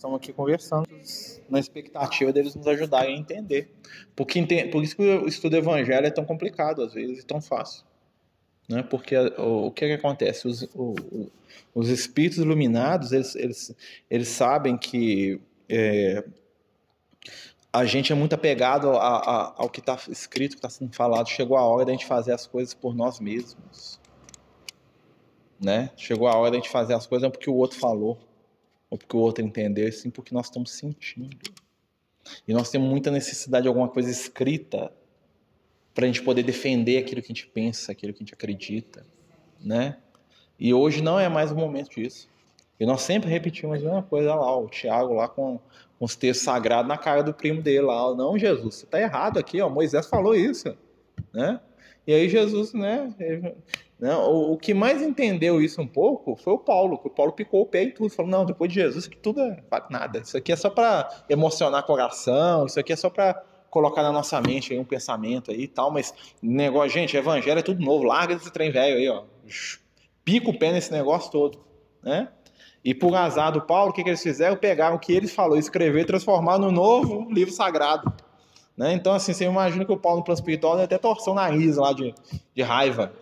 estamos aqui conversando na expectativa deles nos ajudarem a entender. Porque, por isso que o estudo evangelho é tão complicado às vezes e tão fácil. Né? Porque o, o que, é que acontece? Os, o, os espíritos iluminados, eles, eles, eles sabem que é, a gente é muito apegado a, a, ao que está escrito, que está sendo falado. Chegou a hora da gente fazer as coisas por nós mesmos. Né? Chegou a hora da gente fazer as coisas não porque o outro falou, ou porque o outro entendeu, sim porque nós estamos sentindo. E nós temos muita necessidade de alguma coisa escrita para a gente poder defender aquilo que a gente pensa, aquilo que a gente acredita, né? E hoje não é mais o momento disso. E nós sempre repetimos a mesma coisa lá, o Tiago lá com, com os textos sagrados na cara do primo dele lá. Não, Jesus, você está errado aqui, ó. Moisés falou isso, né? E aí Jesus, né? Né o, o, que mais entendeu isso um pouco foi o Paulo, que o Paulo picou o pé e tudo. Falou, não, depois de Jesus, que tudo é nada. Isso aqui é só para emocionar coração, isso aqui é só para colocar na nossa mente aí um pensamento aí e tal, mas negócio, gente, evangelho é tudo novo, larga esse trem velho aí, ó. Pica o pé nesse negócio todo, né? E por azar do Paulo, o que, que eles fizeram? Pegaram o que ele falou, escrever transformar no novo livro sagrado. Né? Então, assim, você imagina que o Paulo no plano espiritual até torceu o nariz lá de, de raiva.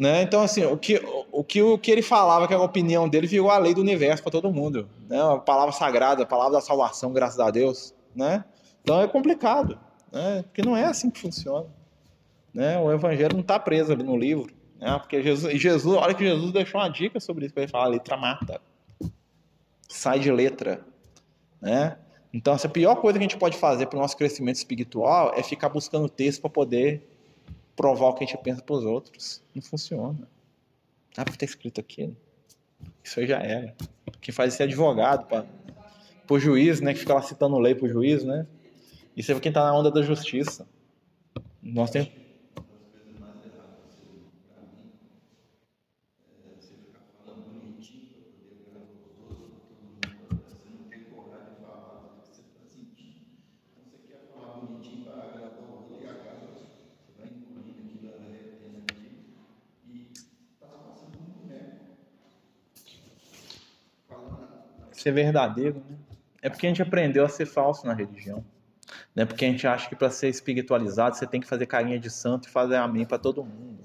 Né? Então, assim, o que, o, que, o que ele falava, que era a opinião dele, virou a lei do universo para todo mundo. Né? A palavra sagrada, a palavra da salvação, graças a Deus né? Então é complicado, né? Porque não é assim que funciona, né? O evangelho não está preso ali no livro, né? Porque Jesus, Jesus, olha que Jesus deixou uma dica sobre isso, ele fala, letra mata, sai de letra, né? Então essa pior coisa que a gente pode fazer para o nosso crescimento espiritual é ficar buscando texto para poder provar o que a gente pensa para os outros. Não funciona. Ah, porque está escrito aqui. Isso aí já era. Quem faz isso é advogado, para pro juiz, né, que fica lá citando lei pro juiz, né? Isso é quem tá na onda da justiça. Nós temos ser verdadeiro, né? É porque a gente aprendeu a ser falso na religião. Né? Porque a gente acha que para ser espiritualizado você tem que fazer carinha de santo e fazer amém para todo mundo.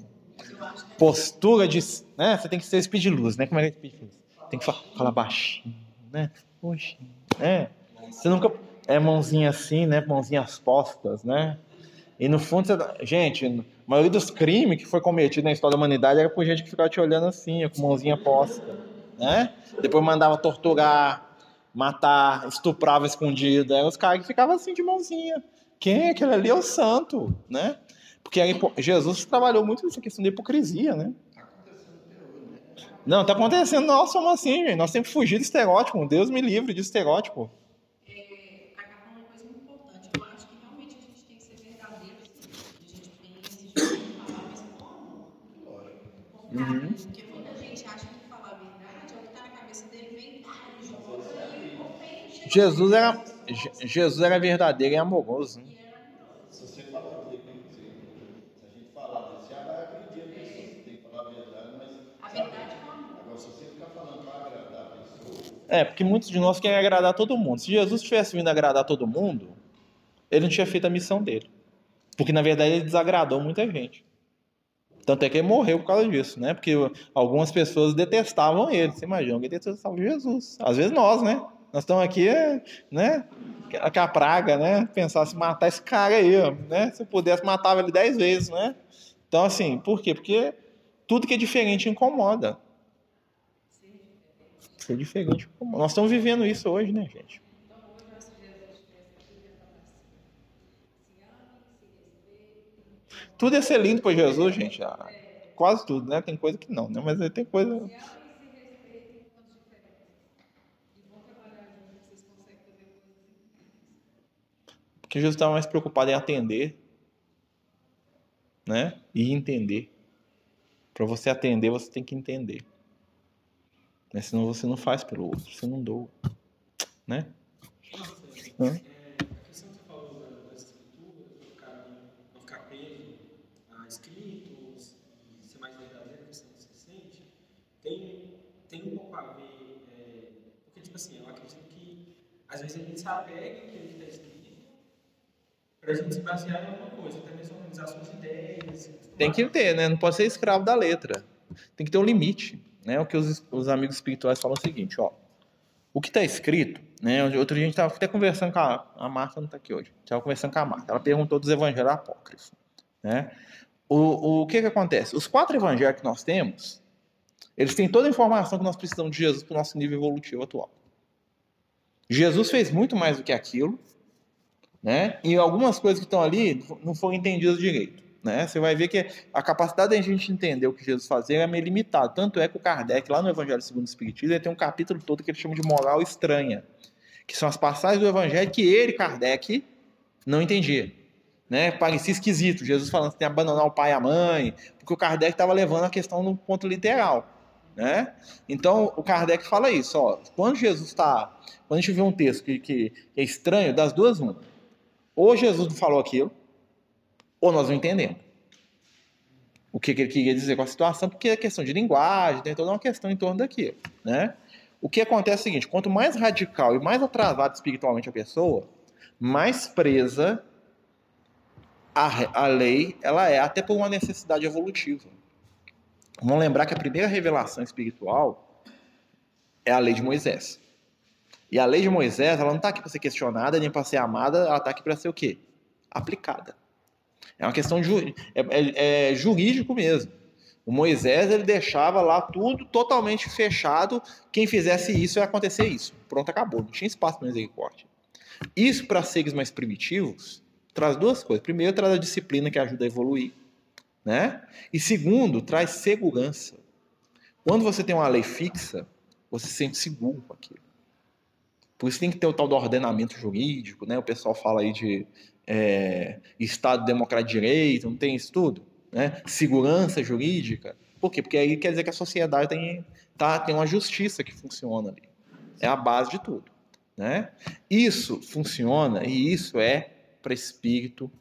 Postura de. Né? Você tem que ser speed de luz, né? Como é que é speed luz? Tem que falar, falar baixinho, né? Poxa, né? Você nunca. É mãozinha assim, né? Mãozinhas postas, né? E no fundo, você... Gente, a maioria dos crimes que foi cometido na história da humanidade era por gente que ficava te olhando assim, com mãozinha posta, né? Depois mandava torturar, matar, estuprava escondido. Aí os caras ficavam assim de mãozinha. Quem é aquele ali? É o santo, né? Porque Jesus trabalhou muito nessa questão da hipocrisia, né? Não, tá acontecendo, nós somos assim, gente. Nós temos que fugir do estereótipo. Deus me livre de estereótipo. É, acaba uma coisa muito importante. Eu acho que realmente a gente tem que ser verdadeiro. Assim. A gente tem que exigir palavras com amor. Uhum. Porque muita gente acha que falar a verdade é o que está na cabeça dele, verdade, Jesus era, Jesus era verdadeiro e amoroso. Né? Se você falar aqui, se a gente falar desse, já vai acreditar nisso. Tem que falar a verdade, mas. A verdade é o amor. Agora, se você ficar falando para agradar a pessoa. É, porque muitos de nós querem agradar todo mundo. Se Jesus tivesse vindo agradar todo mundo, ele não tinha feito a missão dele. Porque na verdade ele desagradou muita gente. Tanto é que ele morreu por causa disso, né? Porque algumas pessoas detestavam ele. Você imagina, alguém detestava Jesus. Às vezes nós, né? Nós estamos aqui, né? Que a praga, né? Pensar se matar esse cara aí, né? Se eu pudesse, matava ele dez vezes, né? Então, assim, por quê? Porque tudo que é diferente incomoda. Ser diferente incomoda. Nós estamos vivendo isso hoje, né, gente? Tudo ia ser lindo para Jesus, gente. Ah, quase tudo, né? Tem coisa que não, né? Mas tem coisa. Que Jesus estava mais preocupado em atender, né? E entender. Para você atender, você tem que entender. Né? Senão você não faz pelo outro, você não doa. Né? Hã? tem, um pouco a ver, é, porque tipo assim, eu acredito que às vezes a gente se apega que para a gente se basear em alguma coisa, ideias. Tem que ter, né? Não pode ser escravo da letra. Tem que ter um limite. Né? O que os, os amigos espirituais falam é o seguinte, ó. O que está escrito, né? Outro dia a gente estava até conversando com a, a Marta, não está aqui hoje. Estava conversando com a Marta. Ela perguntou dos evangelhos apócrifos. Né? O, o que, que acontece? Os quatro evangelhos que nós temos, eles têm toda a informação que nós precisamos de Jesus para o nosso nível evolutivo atual. Jesus fez muito mais do que aquilo, né? E algumas coisas que estão ali não foram entendidas direito. Né? Você vai ver que a capacidade da gente entender o que Jesus fazia é meio limitada. Tanto é que o Kardec, lá no Evangelho segundo o Espiritismo, ele tem um capítulo todo que ele chama de moral estranha, que são as passagens do Evangelho que ele, Kardec, não entendia. Né? Parecia esquisito, Jesus falando que tem que abandonar o pai e a mãe, porque o Kardec estava levando a questão no ponto literal. Né? Então, o Kardec fala isso, ó, quando Jesus está, quando a gente vê um texto que, que é estranho, das duas, uma. Ou Jesus não falou aquilo, ou nós não entendemos o que, ele queria dizer com a situação, porque é questão de linguagem, tem toda uma questão em torno daquilo, né? O que acontece é o seguinte, quanto mais radical e mais atrasada espiritualmente a pessoa, mais presa a, a lei ela é, até por uma necessidade evolutiva. Vamos lembrar que a primeira revelação espiritual é a lei de Moisés. E a lei de Moisés, ela não está aqui para ser questionada nem para ser amada, ela está aqui para ser o quê? Aplicada. É uma questão de, é, é, é jurídico mesmo. O Moisés ele deixava lá tudo totalmente fechado. Quem fizesse isso ia acontecer isso. Pronto, acabou. Não tinha espaço para misericórdia. Isso para seres mais primitivos traz duas coisas. Primeiro, traz a disciplina que ajuda a evoluir, né? E segundo, traz segurança. Quando você tem uma lei fixa, você se sente seguro com aquilo. Por isso tem que ter o tal do ordenamento jurídico, né? O pessoal fala aí de é, Estado Democrático de Direito, não tem isso tudo? Né? Segurança jurídica. Por quê? Porque aí quer dizer que a sociedade tem, tá, tem uma justiça que funciona ali. É a base de tudo. Né? Isso funciona e isso é para espírito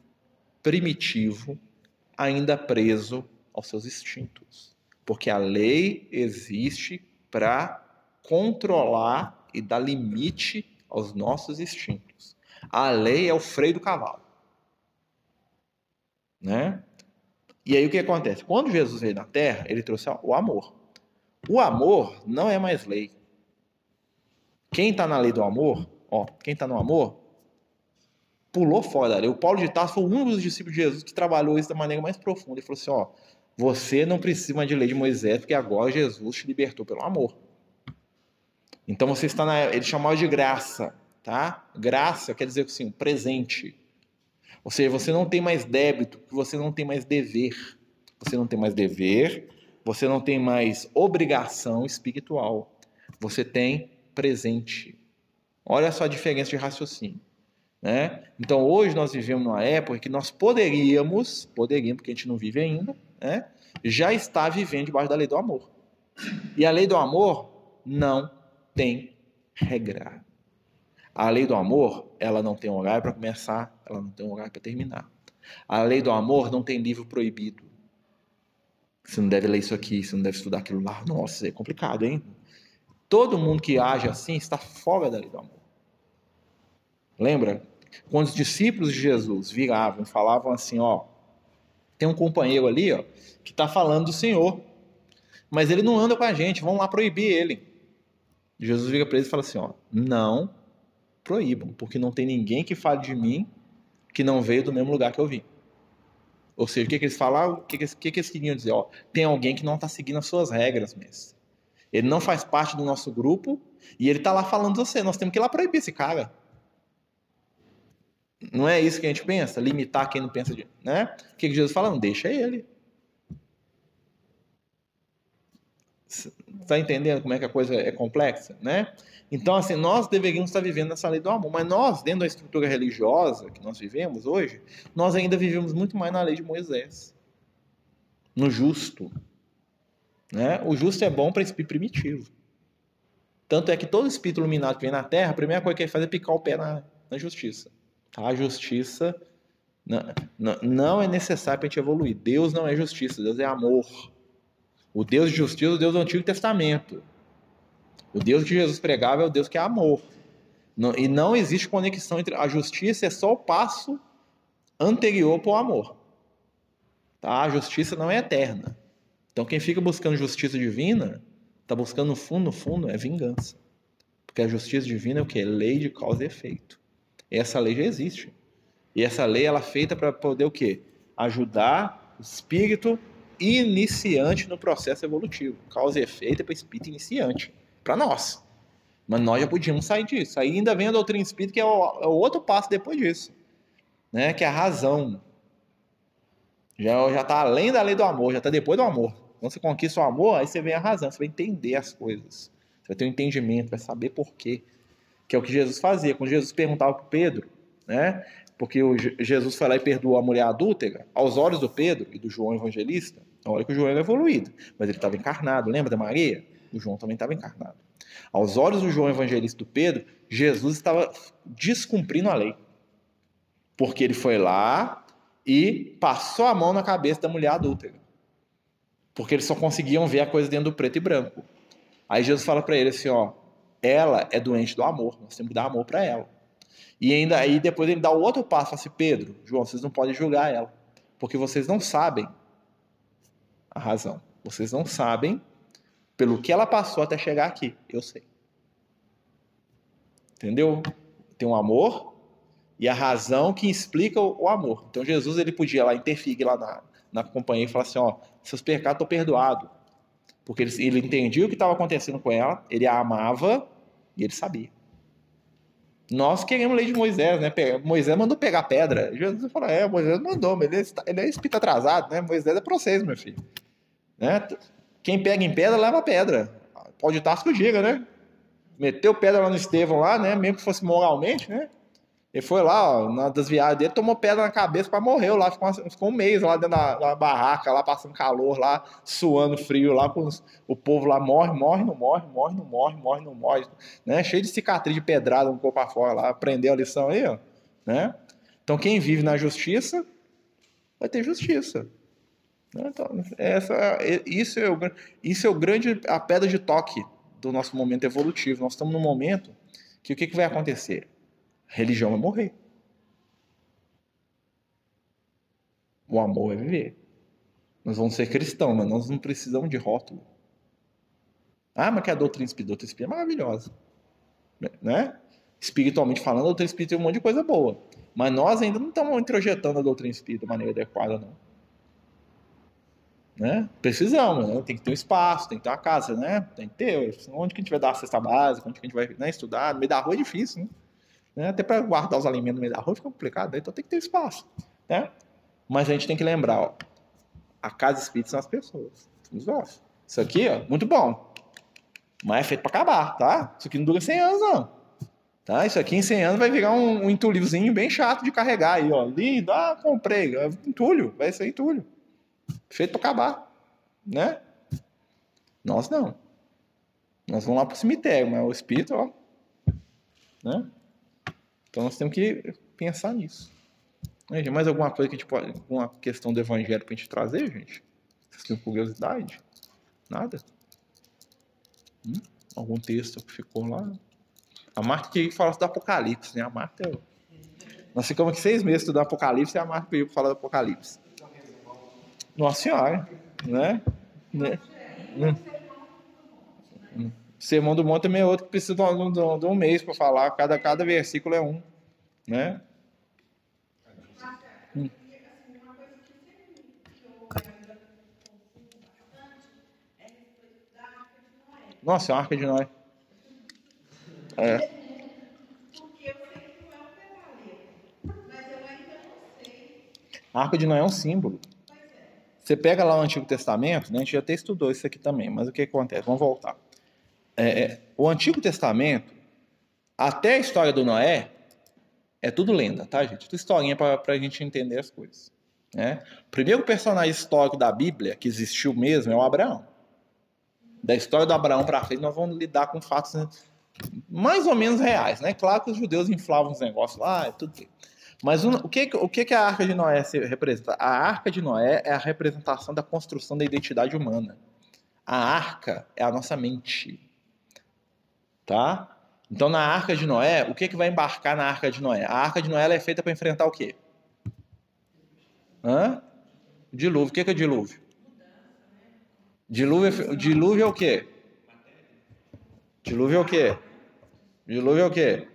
primitivo, ainda preso aos seus instintos. Porque a lei existe para controlar e dar limite aos nossos instintos. A lei é o freio do cavalo. Né? E aí o que acontece? Quando Jesus veio na terra, ele trouxe o amor. O amor não é mais lei. Quem está na lei do amor, ó, quem está no amor, pulou fora da lei. O Paulo de Tarso foi um dos discípulos de Jesus que trabalhou isso da maneira mais profunda. Ele falou assim: ó, você não precisa mais de lei de Moisés, porque agora Jesus te libertou pelo amor. Então você está na. Ele chamava de graça tá? Graça quer dizer assim, presente. Ou seja, você não tem mais débito, você não tem mais dever. Você não tem mais dever, você não tem mais obrigação espiritual. Você tem presente. Olha só a diferença de raciocínio. Né? Então hoje nós vivemos numa época que nós poderíamos, poderíamos, porque a gente não vive ainda, né? já está vivendo debaixo da lei do amor. E a lei do amor não tem regra. A lei do amor, ela não tem horário para começar, ela não tem horário para terminar. A lei do amor não tem livro proibido. Você não deve ler isso aqui, você não deve estudar aquilo lá. Nossa, é complicado, hein? Todo mundo que age assim está fora da lei do amor. Lembra? Quando os discípulos de Jesus viravam e falavam assim, ó, tem um companheiro ali, ó, que está falando do Senhor, mas ele não anda com a gente, vamos lá proibir ele. Jesus vira para eles e fala assim, ó, não proíbam, porque não tem ninguém que fale de mim que não veio do mesmo lugar que eu vim. Ou seja, o que, que eles falaram? O que, que, que, que eles queriam dizer? Ó, tem alguém que não está seguindo as suas regras, mestre. Ele não faz parte do nosso grupo e ele está lá falando de você. Nós temos que ir lá proibir esse cara. Não é isso que a gente pensa? Limitar quem não pensa de. Né? O que, que Jesus fala? Não deixa ele. Está entendendo como é que a coisa é complexa? Né? Então, assim, nós deveríamos estar vivendo essa lei do amor, mas nós, dentro da estrutura religiosa que nós vivemos hoje, nós ainda vivemos muito mais na lei de Moisés, no justo. Né? O justo é bom para espírito primitivo. Tanto é que todo espírito iluminado que vem na Terra, a primeira coisa que ele faz é picar o pé na, na justiça. A justiça não, não, não é necessária para a gente evoluir. Deus não é justiça, Deus é amor. O Deus de justiça é o Deus do Antigo Testamento. O Deus que Jesus pregava é o Deus que é amor. E não existe conexão entre a justiça é só o passo anterior para o amor. Tá? A justiça não é eterna. Então quem fica buscando justiça divina está buscando no fundo, no fundo, é vingança. Porque a justiça divina é o que? Lei de causa e efeito. E essa lei já existe. E essa lei ela é feita para poder o quê? Ajudar o espírito iniciante no processo evolutivo. Causa e efeito é para espírito iniciante. Para nós. Mas nós já podíamos sair disso. Aí ainda vem a doutrina espírita, que é o, é o outro passo depois disso. Né? Que é a razão. Já, já tá além da lei do amor, já está depois do amor. Quando você conquista o amor, aí você vem a razão, você vai entender as coisas. Você vai ter um entendimento, vai saber por quê. Que é o que Jesus fazia. Quando Jesus perguntava para Pedro, né? Porque Jesus foi lá e perdoou a mulher adúltera, aos olhos do Pedro e do João Evangelista, olha que o João era evoluído, mas ele estava encarnado. Lembra da Maria? O João também estava encarnado. Aos olhos do João Evangelista do Pedro, Jesus estava descumprindo a lei. Porque ele foi lá e passou a mão na cabeça da mulher adúltera. Porque eles só conseguiam ver a coisa dentro do preto e branco. Aí Jesus fala para ele assim, ó, ela é doente do amor, nós temos que dar amor para ela. E ainda aí depois ele dá o outro passo, assim, Pedro, João, vocês não podem julgar ela, porque vocês não sabem a razão. Vocês não sabem pelo que ela passou até chegar aqui. Eu sei. Entendeu? Tem um amor e a razão que explica o, o amor. Então Jesus ele podia lá interferir lá na, na companhia e falar assim, ó, seus pecados estão perdoados. Porque ele, ele entendia o que estava acontecendo com ela, ele a amava e ele sabia. Nós queremos lei de Moisés, né? Moisés mandou pegar pedra. Jesus falou: é, Moisés mandou, mas ele, está- ele é espírito atrasado, né? Moisés é pra vocês, meu filho. Né? Quem pega em pedra, leva pedra. Pode estar que o diga, né? Meteu pedra lá no Estevão, lá, né? Mesmo que fosse moralmente, né? Ele foi lá, ó, das viagens dele, tomou pedra na cabeça, quase morreu lá, ficou, ficou um mês lá dentro da, barraca, lá passando calor, lá, suando frio, lá, os- o povo lá morre, morre, não morre, morre, não morre, morre, não morre, né? Cheio de cicatriz de pedrada no corpo afora lá, aprendeu a lição aí, ó, né? Então quem vive na justiça vai ter justiça. né? Então, essa, isso, é o, isso é o grande, a pedra de toque do nosso momento evolutivo. Nós estamos num momento que o que, que vai acontecer? Religião vai morrer. O amor vai viver. Nós vamos ser cristãos, mas nós não precisamos de rótulo. Ah, mas que a doutrina espírita, doutrina espírita é maravilhosa. Né? Espiritualmente falando, a doutrina espírita tem um monte de coisa boa. Mas nós ainda não estamos introjetando a doutrina espírita de maneira adequada, não. Né? Precisamos, né? tem que ter um espaço, tem que ter uma casa, né? Tem que ter. Onde que a gente vai dar a cesta básica, onde que a gente vai né, estudar? No meio da rua é difícil, né? Né? Até para guardar os alimentos no meio da rua fica complicado, né? então tem que ter espaço. Né? Mas a gente tem que lembrar, ó, a casa espírita são as pessoas. Isso aqui, ó, muito bom, mas é feito para acabar, tá? Isso aqui não dura 100 anos, não. Tá? Isso aqui em 100 anos vai virar um, um entulhozinho bem chato de carregar aí, ó. Lindo, ah, comprei. É Entulho, vai ser entulho. Feito para acabar, né? Nós não. Nós vamos lá pro cemitério, mas o espírito, ó, né? Então nós temos que pensar nisso. Né? Mais alguma coisa que a gente pode. Alguma questão do evangelho pra gente trazer, gente? Vocês têm curiosidade? Nada? Hum? Algum texto que ficou lá? A Marta que falasse do Apocalipse, né? A Marta. é- Nós ficamos aqui seis meses estudando Apocalipse e a Marta pediu para falar do Apocalipse. Nossa Senhora, né? né? Hum. Hum. Sermão do Monte também é outro que precisa de um, de um- mês para falar. Cada, cada versículo é um, né? Nossa, é uma arca de Noé. É. A arca de Noé é um símbolo. Você pega lá o Antigo Testamento, né? a gente já até estudou isso aqui também, mas o que acontece? Vamos voltar. É, é, o Antigo Testamento, até a história do Noé, é tudo lenda, tá, gente? Tudo historinha para a gente entender as coisas. Né? O primeiro personagem histórico da Bíblia que existiu mesmo é o Abraão. Da história do Abraão para frente, nós vamos lidar com fatos né, mais ou menos reais, né? Claro que os judeus inflavam os negócios lá, é tudo. bem. Mas o, que, o que a Arca de Noé se representa? A Arca de Noé é a representação da construção da identidade humana. A arca é a nossa mente. Tá? Então, na Arca de Noé, o que, que vai embarcar na Arca de Noé? A Arca de Noé é feita para enfrentar o quê? Hã? Dilúvio. O que, que é dilúvio? Dilúvio, é- dilúvio é o quê? Dilúvio é o quê? Dilúvio é o quê?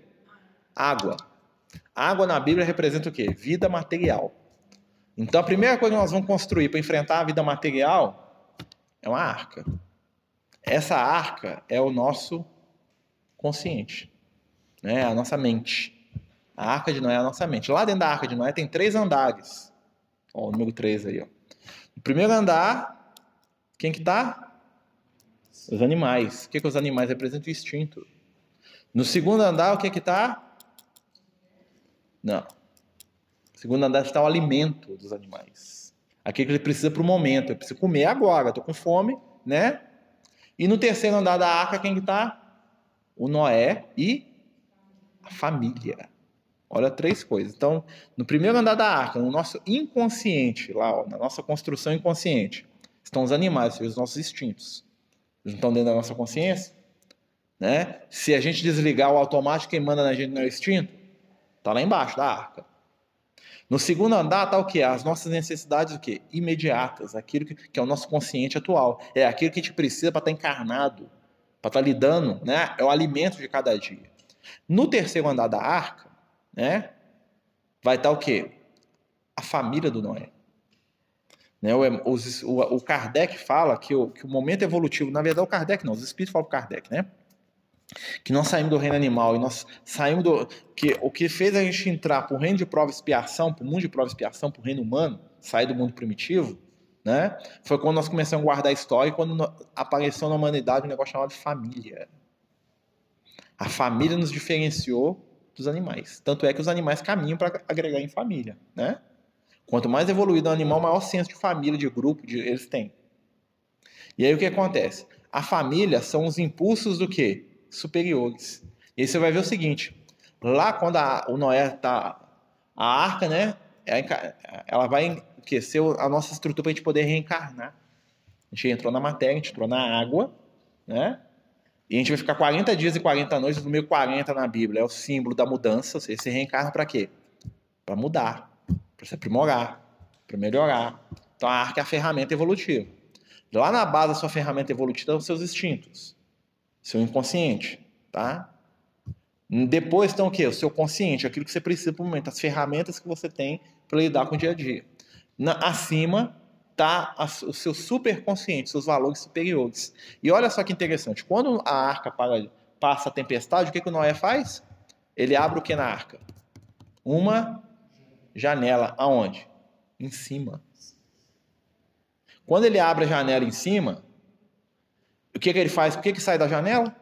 Água. Água na Bíblia representa o quê? Vida material. Então a primeira coisa que nós vamos construir para enfrentar a vida material é uma arca. Essa arca é o nosso consciente, né? a nossa mente. A arca de Noé é a nossa mente. Lá dentro da arca de Noé tem três andares. Ó, o número 3 aí. Ó. No primeiro andar, quem que tá? Os animais. O que, que os animais representam? O instinto. No segundo andar, o que que tá? Não. No segundo andar está o alimento dos animais. Aquilo que ele precisa para o momento. Ele precisa comer agora. Estou com fome, né? E no terceiro andar da arca, quem que tá? O Noé e a família. Olha três coisas. Então, no primeiro andar da arca, no nosso inconsciente, lá, ó, na nossa construção inconsciente, estão os animais, os nossos instintos. Eles não estão dentro da nossa consciência? Né? Se a gente desligar o automático, quem manda na gente não é o instinto? Está lá embaixo da arca. No segundo andar está o que? As nossas necessidades o quê? imediatas, aquilo que, que, é o nosso consciente atual. É aquilo que a gente precisa para estar tá encarnado, para estar tá lidando, né? É o alimento de cada dia. No terceiro andar da arca, né? Vai estar tá o quê? A família do Noé. Né? O, o, o Kardec fala que o, que o momento evolutivo, na verdade, o Kardec não, os espíritos falam o Kardec, né? que nós saímos do reino animal e nós saímos do. que O que fez a gente entrar para o reino de prova e expiação, para o mundo de prova e expiação, para o reino humano, sair do mundo primitivo, né? Foi quando nós começamos a guardar a história e quando apareceu na humanidade um negócio chamado família. A família nos diferenciou dos animais. Tanto é que os animais caminham para agregar em família, né? Quanto mais evoluído o animal, maior senso de família, de grupo, de, eles têm. E aí o que acontece? A família são os impulsos do quê? superiores. E aí você vai ver o seguinte: lá quando a, o Noé está. A arca, né? Ela vai aquecer a nossa estrutura para a gente poder reencarnar. A gente entrou na matéria, a gente entrou na água, né? E a gente vai ficar 40 dias e 40 noites, no número 40 na Bíblia é o símbolo da mudança. Você reencarna para quê? Para mudar, para se aprimorar, para melhorar. Então a arca é a ferramenta evolutiva. Lá na base da sua ferramenta evolutiva os seus instintos seu inconsciente, tá? Depois estão o quê? O seu consciente, aquilo que você precisa para o momento, as ferramentas que você tem para lidar com o dia a dia. Na, acima está o seu superconsciente, seus valores superiores. E olha só que interessante, quando a arca para, passa a tempestade, o que, que o Noé faz? Ele abre o que na arca? Uma janela. Aonde? Em cima. Quando ele abre a janela em cima, o que, que ele faz? O que, que sai da janela?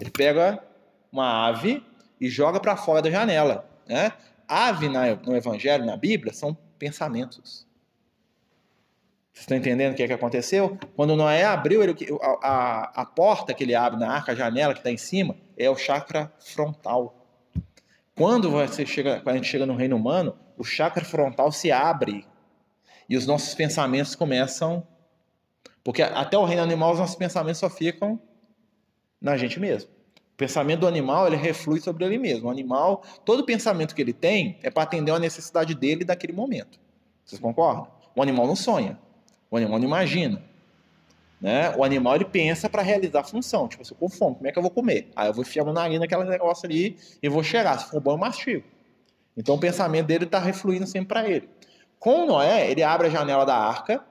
Ele pega uma ave e joga para fora da janela. Né? Ave no Evangelho, na Bíblia, são pensamentos. Vocês estão entendendo o que, é que aconteceu? Quando Noé abriu ele, a, a, a, porta que ele abre na arca, a janela que está em cima, é o chakra frontal. Quando, você chega, quando a gente chega no reino humano, o chakra frontal se abre e os nossos pensamentos começam porque até o reino animal, os nossos pensamentos só ficam na gente mesmo. O pensamento do animal, ele reflui sobre ele mesmo. O animal, todo pensamento que ele tem é para atender a necessidade dele daquele momento. Vocês concordam? O animal não sonha. O animal não imagina. Né? O animal ele pensa para realizar a função. Tipo, se eu com fome, como é que eu vou comer? Aí eu vou enfiar meu nariz naquele negócio ali e vou cheirar. Se for bom, eu mastigo. Então o pensamento dele está refluindo sempre para ele. Com Noé, ele abre a janela da arca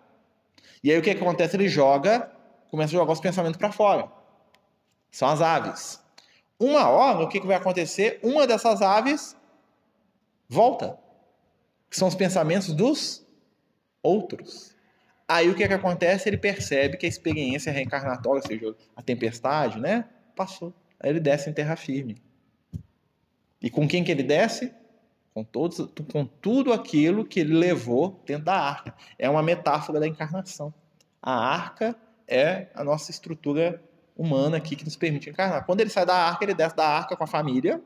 e aí o que acontece? Ele joga, começa a jogar os pensamentos para fora. São as aves. Uma hora, o que, que vai acontecer? Uma dessas aves volta. Que são os pensamentos dos outros. Aí o que, que acontece? Ele percebe que a experiência reencarnatória, ou seja, a tempestade, né? Passou. Aí ele desce em terra firme. E com quem que ele desce? com, todos, com tudo aquilo que ele levou dentro da arca. É uma metáfora da encarnação. A arca é a nossa estrutura humana aqui que nos permite encarnar. Quando ele sai da arca, ele desce da arca com a família,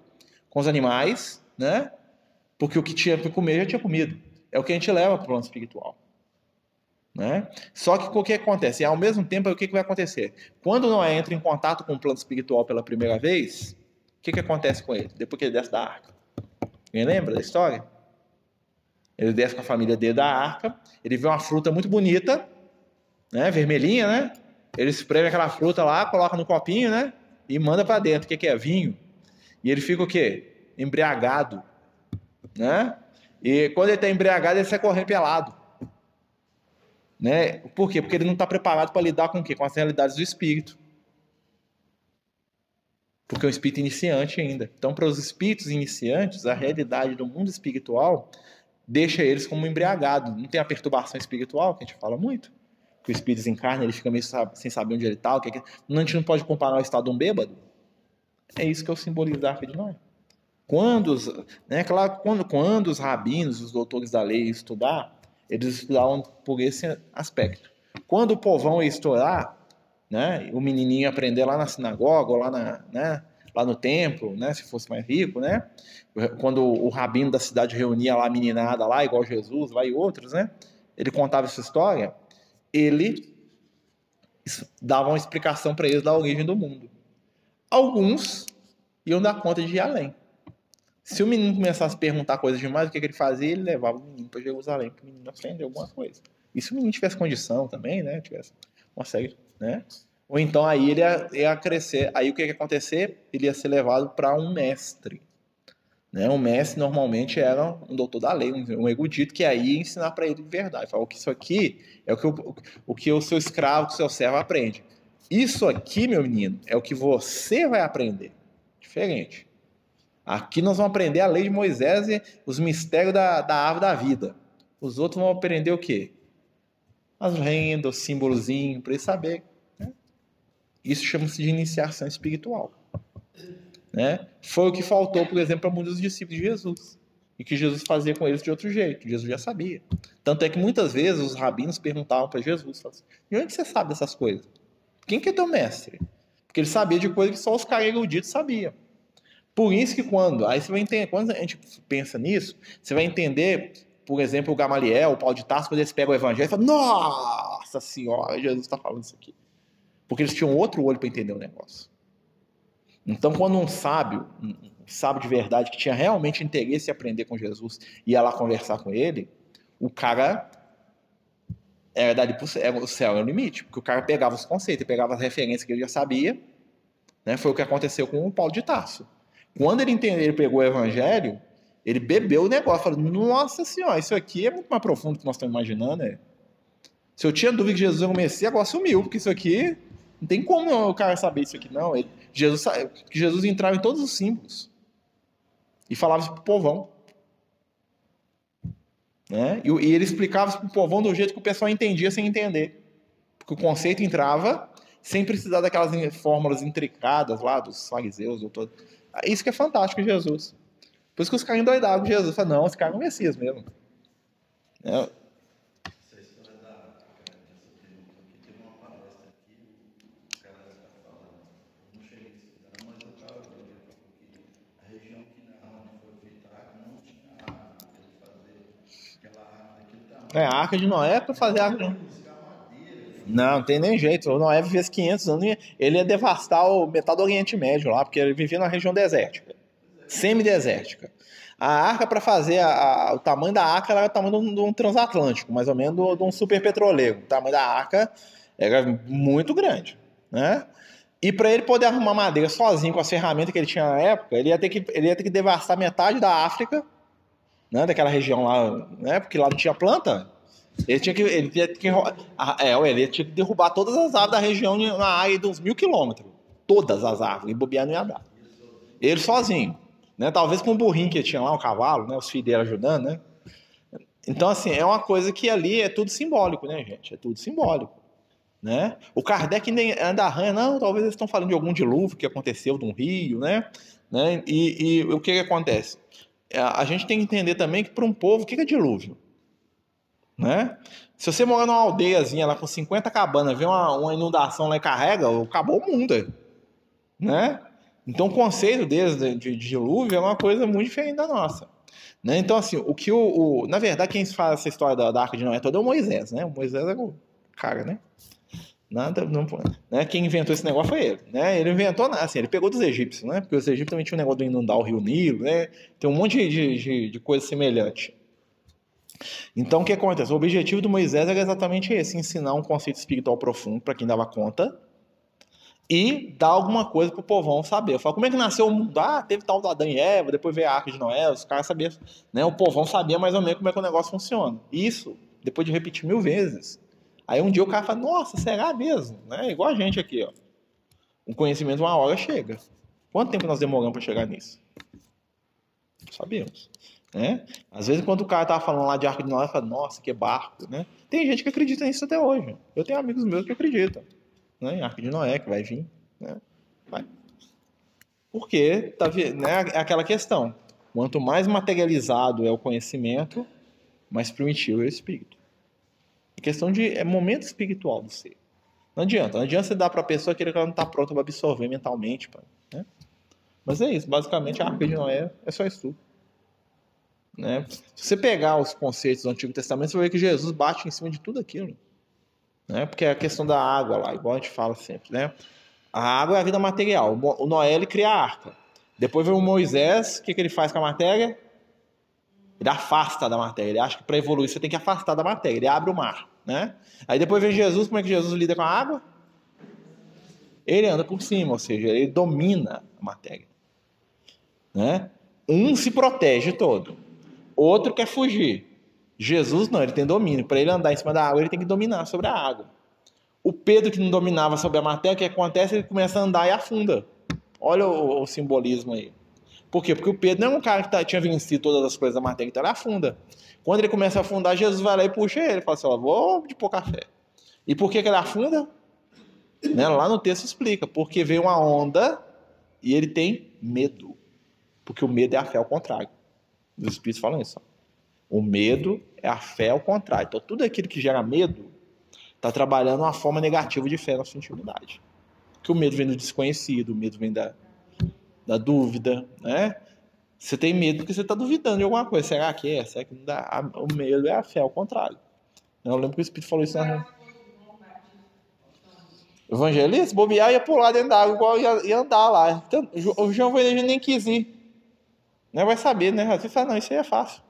com os animais, né? Porque o que tinha para comer já tinha comido. É o que a gente leva para o plano espiritual. Né? Só que o que acontece? E ao mesmo tempo, o que, que vai acontecer? Quando Noé entra em contato com o plano espiritual pela primeira vez, o que, que acontece com ele? Depois que ele desce da arca. Quem lembra da história? Ele desce com a família dele da arca, ele vê uma fruta muito bonita, né, vermelhinha, né? Ele espreme aquela fruta lá, coloca no copinho, né? E manda para dentro. O que, que é? Vinho. E ele fica o quê? Embriagado, né? E quando ele está embriagado, ele sai correndo pelado. Né? Por quê? Porque ele não está preparado para lidar com o quê? Com as realidades do espírito. Porque é um espírito iniciante ainda. Então, para os espíritos iniciantes, a realidade do mundo espiritual deixa eles como embriagados. Não tem a perturbação espiritual, que a gente fala muito. Que o espírito desencarna, ele fica meio sem saber onde ele está. O que é que... A gente não pode comparar o estado de um bêbado. É isso que eu simbolizo da Arca de Noé. Quando os, né, claro, quando, quando os rabinos, os doutores da lei estudar, eles estudavam por esse aspecto. Quando o povão ia estourar, né, o menininho ia aprender lá na sinagoga, lá, na, né, lá no templo, né, se fosse mais rico, né, quando o rabino da cidade reunia lá a meninada lá, igual Jesus, lá e outros, né, ele contava essa história, ele dava uma explicação para eles da origem do mundo. Alguns iam dar conta de ir além. Se o menino começasse a perguntar coisas demais, o que, que ele fazia? Ele levava o menino para Jerusalém para o menino aprender alguma coisa. E se o menino tivesse condição também, né? Tivesse uma série, né? Ou então aí ele ia, ia crescer. Aí o que, que ia acontecer? Ele ia ser levado para um mestre. Né? Um mestre normalmente era um doutor da lei, um, erudito, que aí ia ensinar para ele de verdade. Falou que isso aqui é o que o, o que o seu escravo, o seu servo aprende. Isso aqui, meu menino, é o que você vai aprender. Diferente. Aqui nós vamos aprender a lei de Moisés e os mistérios da, da árvore da vida. Os outros vão aprender o quê? As rendas, o símbolozinho, para eles saber. Né? Isso chama-se de iniciação espiritual. Né? Foi o que faltou, por exemplo, para muitos discípulos de Jesus. E que Jesus fazia com eles de outro jeito. Jesus já sabia. Tanto é que muitas vezes os rabinos perguntavam para Jesus: assim, de onde você sabe dessas coisas? Quem que é teu mestre? Porque ele sabia de coisas que só os caras eruditos sabiam. Por isso que quando, aí você vai entender, quando a gente pensa nisso, você vai entender, por exemplo, o Gamaliel, o Paulo de Tarso, quando eles pegam o evangelho e falam, nossa senhora, Jesus está falando isso aqui. Porque eles tinham outro olho para entender o negócio. Então, quando um sábio, um sábio de verdade, que tinha realmente interesse em aprender com Jesus, ia lá conversar com ele, o cara era dali pro céu, o céu é o limite, porque o cara pegava os conceitos, pegava as referências que ele já sabia, né? Foi o que aconteceu com o Paulo de Tarso. Quando ele entendeu, ele pegou o evangelho, ele bebeu o negócio, falou: Nossa senhora, isso aqui é muito mais profundo do que nós estamos imaginando. Né? Se eu tinha dúvida que Jesus ia Messias, agora sumiu, porque isso aqui não tem como o cara saber isso aqui, não. Ele, Jesus, que Jesus entrava em todos os símbolos e falava isso para o povão. Né? E, e ele explicava isso para o povão do jeito que o pessoal entendia sem entender. Porque o conceito entrava sem precisar daquelas fórmulas intricadas lá dos fariseus. Todo. Isso que é fantástico Jesus. Por isso que os caras endoidavam Jesus. Falaram, não, esse cara é o Messias mesmo. É. É, a arca de Noé é para fazer a arca. Não, não tem nem jeito. O Noé vivia 500 anos ele ia devastar o metade do Oriente Médio lá, porque ele vivia na região desértica, semidesértica. A arca, para fazer a, a, o tamanho da arca, era o tamanho de um, de um transatlântico, mais ou menos de um super petroleiro. O tamanho da arca era muito grande, né? E para ele poder arrumar madeira sozinho com as ferramentas que ele tinha na época, ele ia ter que, ele ia ter que devastar metade da África né, daquela região lá, né, porque lá não tinha planta. Ele tinha que, ele tinha que, é, ele tinha que derrubar todas as árvores da região na área de uns mil quilômetros. Todas as árvores, e bobear não ia dar. Ele sozinho. Né, talvez com o burrinho que tinha lá, o cavalo, né, os filhos dele ajudando, né. Então, assim, é uma coisa que ali é tudo simbólico, né, gente? É tudo simbólico. Né? O Kardec ainda arranha, não, talvez eles estão falando de algum dilúvio que aconteceu de um rio, né? né? E, e o que, que acontece? É, a gente tem que entender também que para um povo, o que é dilúvio? Né? Se você morar numa aldeiazinha lá com 50 cabanas, vê uma, uma inundação lá e carrega, acabou o mundo. Né? Então o conceito deles de, de, dilúvio é uma coisa muito diferente da nossa. Né? Então, assim, o que o, o, Na verdade, quem faz essa história da, da Arca de Noé toda é o Moisés, né? O Moisés é o cara, né? Nada, não, né? Quem inventou esse negócio foi ele, né? Ele inventou, assim, ele pegou dos egípcios, né? Porque os egípcios também tinham um negócio de inundar o rio Nilo, né? Tem um monte de, de, de coisa semelhante. Então, o que acontece? O objetivo do Moisés era exatamente esse: ensinar um conceito espiritual profundo para quem dava conta e dar alguma coisa para o povão saber. Eu falo, como é que nasceu o mundo? Ah, teve tal da Adão e Eva, depois veio a Arca de Noé, os caras sabiam, né? O povão sabia mais ou menos como é que o negócio funciona. Isso, depois de repetir mil vezes, Aí um dia o cara fala, nossa, será mesmo? Né? Igual a gente aqui, ó. O conhecimento uma hora chega. Quanto tempo nós demoramos para chegar nisso? Sabemos. Né? Às vezes, quando o cara tava falando lá de arco de Noé, fala, nossa, que barco, né? Tem gente que acredita nisso até hoje. Eu tenho amigos meus que acreditam. Né? Em arco de Noé, que vai vir. Né? Vai. Porque tá, né, é aquela questão. Quanto mais materializado é o conhecimento, mais primitivo é o espírito. É questão de é momento espiritual do ser. Não adianta. Não adianta você dar para a pessoa aquilo que ela não está pronta para absorver mentalmente. Né? Mas é isso. Basicamente, a Arca de Noé é só estudo. Né? Se você pegar os conceitos do Antigo Testamento, você vai ver que Jesus bate em cima de tudo aquilo. Né? Porque é a questão da água lá, igual a gente fala sempre. Né? A água é a vida material. O Noé ele cria a arca. Depois vem o Moisés, o que, que ele faz com a matéria? Ele afasta da matéria. Ele acha que para evoluir você tem que afastar da matéria. Ele abre o mar. Né? Aí depois vem Jesus. Como é que Jesus lida com a água? Ele anda por cima, ou seja, ele domina a matéria. Né? Um se protege todo, outro quer fugir. Jesus não, ele tem domínio. Para ele andar em cima da água, ele tem que dominar sobre a água. O Pedro que não dominava sobre a matéria, o que acontece? Ele começa a andar e afunda. Olha o, o simbolismo aí. Por quê? Porque o Pedro não é um cara que tá, tinha vencido todas as coisas da matéria, então ele afunda. Quando ele começa a afundar, Jesus vai lá e puxa ele. Fala assim: ó, vou de pôr café. E por que, que ele afunda? Né? Lá no texto explica. Porque veio uma onda e ele tem medo. Porque o medo é a fé ao contrário. Os Espíritos falam isso. O medo é a fé ao contrário. Então, tudo aquilo que gera medo está trabalhando uma forma negativa de fé na sua intimidade. Porque o medo vem do desconhecido, o medo vem da, da dúvida, né? Você tem medo porque você está duvidando de alguma coisa. Será que é? Será que não dá? O medo é a fé, ao contrário. Eu lembro que o Espírito falou isso na Evangelista, bobear ia pular dentro da água igual ia, ia andar lá. Então, o João Veneza nem quis ir. Não vai saber, né? Você fala, não, isso aí é fácil.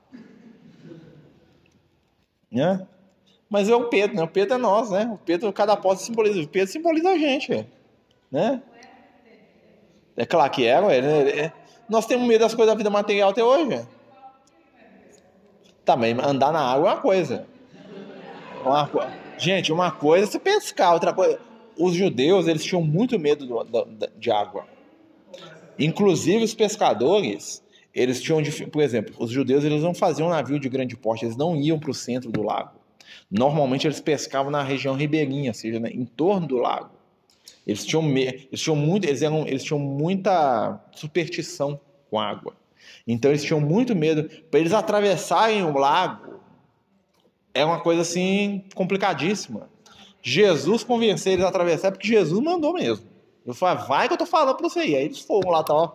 Né? Mas é o Pedro, né? O Pedro é nós, né? O Pedro, cada porta simboliza. O Pedro simboliza a gente, né? É claro que é, ué. Nós temos medo das coisas da vida material até hoje. Também andar na água é uma coisa. Uma, gente, uma coisa é você pescar, outra coisa. Os judeus eles tinham muito medo do, do, de água. Inclusive os pescadores, eles tinham, por exemplo, os judeus eles não faziam navio de grande porte, eles não iam para o centro do lago. Normalmente eles pescavam na região ribeirinha, ou seja, né, em torno do lago. Eles tinham, eles tinham muito, eles, eram, eles tinham muita superstição com água. Então eles tinham muito medo para eles atravessarem o lago. É uma coisa assim complicadíssima. Jesus convenceu eles a atravessar porque Jesus mandou mesmo. Eu falei, vai que eu tô falando para você. Aí eles foram lá, tá, ó.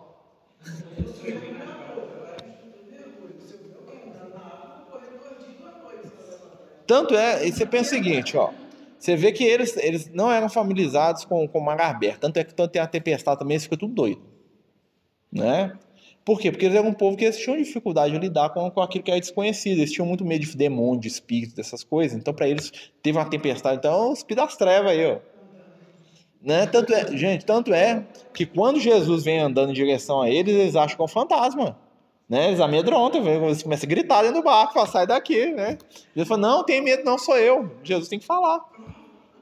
Tanto é, e você pensa o seguinte, ó. Você vê que eles, eles não eram familiarizados com, com aberto. Tanto é que quando tem a tempestade também, eles ficam tudo doido. Né? Por quê? Porque eles eram um povo que eles tinham dificuldade de lidar com, com aquilo que era desconhecido. Eles tinham muito medo de demônio, de espírito, dessas coisas. Então, para eles, teve uma tempestade. Então, os das trevas aí, ó. Né? Tanto é, gente, tanto é que quando Jesus vem andando em direção a eles, eles acham que é um fantasma. Né? Eles amedrontam, eles começam a gritar dentro do barco, fala, sai daqui, né? Jesus fala, não, tem medo, não sou eu. Jesus tem que falar.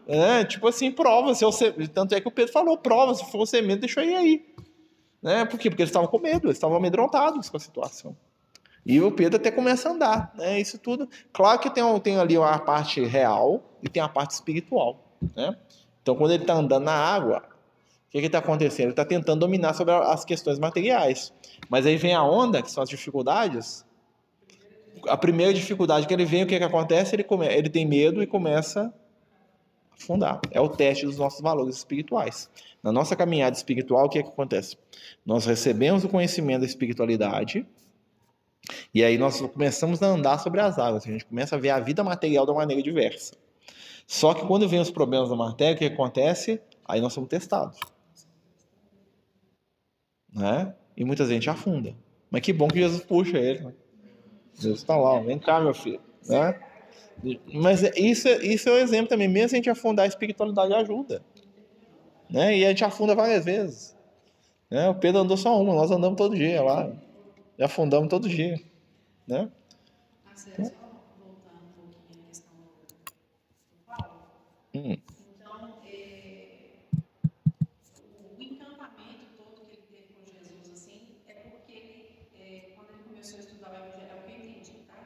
É, tipo assim, prova. Se. Tanto é que o Pedro falou, prova, se for medo, deixa eu ir aí. Né? Por quê? Porque eles estavam com medo, eles estavam amedrontados com a situação. E o Pedro até começa a andar, né? Isso tudo. Claro que tem, tem ali uma parte real e tem a parte espiritual, né? Então, quando ele está andando na água, que está acontecendo? Ele está tentando dominar sobre as questões materiais. Mas aí vem a onda, que são as dificuldades. A primeira dificuldade que ele vem, o que, que acontece? Ele, come, ele tem medo e começa a afundar. É o teste dos nossos valores espirituais. Na nossa caminhada espiritual, o que, que acontece? Nós recebemos o conhecimento da espiritualidade, E aí nós começamos a andar sobre as águas, a gente começa a ver a vida material de uma maneira diversa. Só que quando vem os problemas da matéria, o que acontece? Aí nós somos testados. Né? E muita gente afunda. Mas que bom que Jesus puxa ele. Né? Jesus está lá, vem cá, meu filho. Né? Mas isso, isso é um exemplo também. Mesmo se a gente afundar, a espiritualidade ajuda. Né? E a gente afunda várias vezes. Né? O Pedro andou só uma, nós andamos todo dia lá. E afundamos todo dia. Né? Marcelo, só voltando um pouquinho à questão do Paulo. Hum. Então, é, o encantamento todo que ele teve com Jesus, assim, é porque ele, é, quando ele começou a estudar o Evangelho, é o que eu entendi, tá?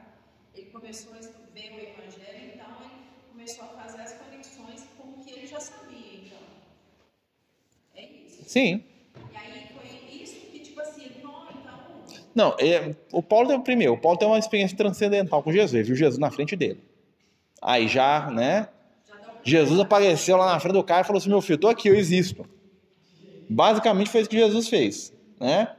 Ele começou a estu- ver o Evangelho, então ele começou a fazer as conexões com o que ele já sabia, então. É isso. Sim. E aí foi isso que, tipo assim, não, então, Não, é, o Paulo tem primeiro, o Paulo tem uma experiência transcendental com Jesus, ele viu Jesus na frente dele. Aí já, né? Jesus apareceu lá na frente do cara e falou assim: "Meu filho, tô aqui, eu existo". Basicamente foi isso que Jesus fez, né?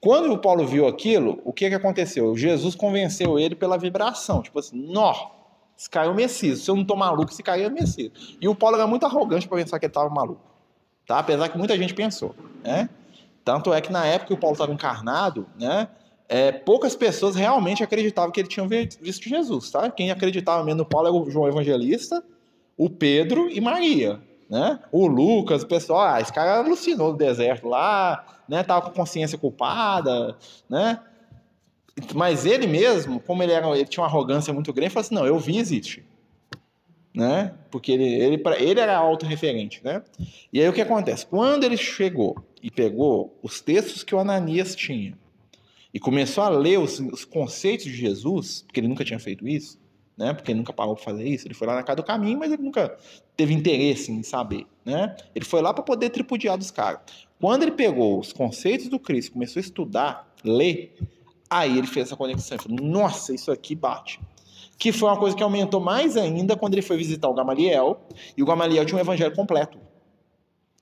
Quando o Paulo viu aquilo, o que que aconteceu? Jesus convenceu ele pela vibração, tipo assim: "Nó, esse cara é o Messias. Se eu não tô maluco, esse cara é o Messias". E o Paulo era muito arrogante para pensar que ele tava maluco. Tá? Apesar que muita gente pensou, né? Tanto é que na época que o Paulo estava encarnado, né? é, poucas pessoas realmente acreditavam que ele tinha vi- visto Jesus, tá? Quem acreditava mesmo no Paulo era o João Evangelista, o Pedro e Maria, né? O Lucas, o pessoal, ah, esse cara alucinou no deserto lá, né? Tava com consciência culpada, né? Mas ele mesmo, como ele, era, ele tinha uma arrogância muito grande, falou assim, não, eu vi existe. Né? Porque ele, ele, pra- ele era autorreferente, né? E aí o que acontece? Quando ele chegou e pegou os textos que o Ananias tinha e começou a ler os, os conceitos de Jesus, porque ele nunca tinha feito isso, né? Porque ele nunca parou para fazer isso. Ele foi lá na casa do caminho, mas ele nunca teve interesse em saber, né? Ele foi lá para poder tripudiar dos caras. Quando ele pegou os conceitos do Cristo, começou a estudar, ler, aí ele fez essa conexão. Ele falou: Nossa, isso aqui bate. Que foi uma coisa que aumentou mais ainda quando ele foi visitar o Gamaliel, e o Gamaliel tinha um evangelho completo,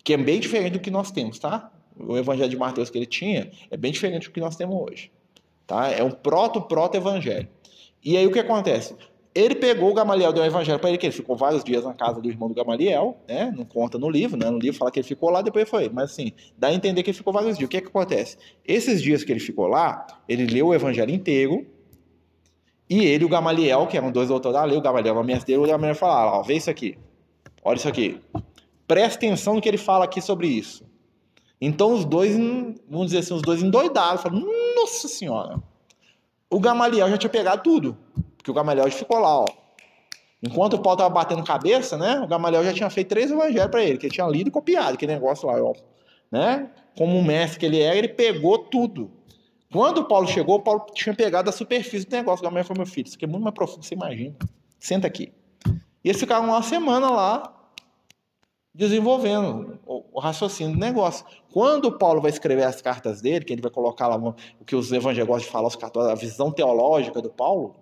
que é bem diferente do que nós temos, tá? O evangelho de Mateus que ele tinha é bem diferente do que nós temos hoje, tá? É um proto-proto-evangelho. E aí o que acontece? Ele pegou o Gamaliel, deu um evangelho para ele, que ele ficou vários dias na casa do irmão do Gamaliel, né? Não conta no livro, né? No livro fala que ele ficou lá, depois foi. Mas assim, dá a entender que ele ficou vários dias. O que é que acontece? Esses dias que ele ficou lá, ele leu o evangelho inteiro, e ele o Gamaliel, que eram dois doutores da lei, o Gamaliel era mestre dele, o Gamaliel falava, ó, vê isso aqui, olha isso aqui. Presta atenção no que ele fala aqui sobre isso. Então os dois, vamos dizer assim, os dois endoidaram, falaram, nossa senhora. O Gamaliel já tinha pegado tudo, porque o Gamaliel já ficou lá, ó. Enquanto o Paulo estava batendo cabeça, né, o Gamaliel já tinha feito três evangelhos para ele, que ele tinha lido e copiado, aquele negócio lá, ó. Né? Como um mestre que ele era, ele pegou tudo. Quando Paulo chegou, Paulo tinha pegado a superfície do negócio. O Gamaliel falou, meu filho, isso aqui é muito mais profundo, você imagina. Senta aqui. E eles ficaram uma semana lá desenvolvendo o, raciocínio do negócio. Quando Paulo vai escrever as cartas dele, que ele vai colocar lá o que os evangelhos falar, os cartões, a visão teológica do Paulo,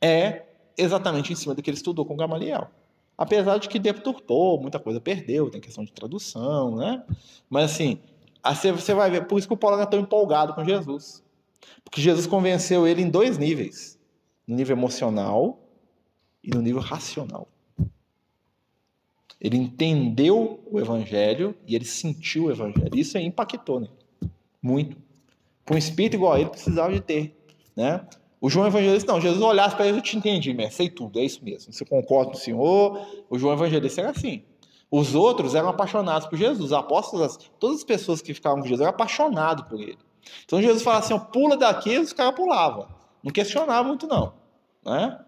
é exatamente em cima do que ele estudou com Gamaliel. Apesar de que deturpou, muita coisa perdeu, tem questão de tradução, né? Mas assim, assim você vai ver, por isso que o Paulo era tão empolgado com Jesus. Porque Jesus convenceu ele em dois níveis: no nível emocional e no nível racional. Ele entendeu o evangelho e ele sentiu o evangelho. Isso aí impactou, né? Muito. Com um espírito igual a ele precisava de ter, né? O João Evangelista, não, Jesus olhasse para ele, eu te entendi, mestre, sei tudo, é isso mesmo. Você concorda com o Senhor? O João Evangelista era assim. Os outros eram apaixonados por Jesus. Os apóstolos, todas as pessoas que ficavam com Jesus eram apaixonados por ele. Então Jesus falava assim, pula daqui, os caras pulavam. Não questionava muito, não. Né?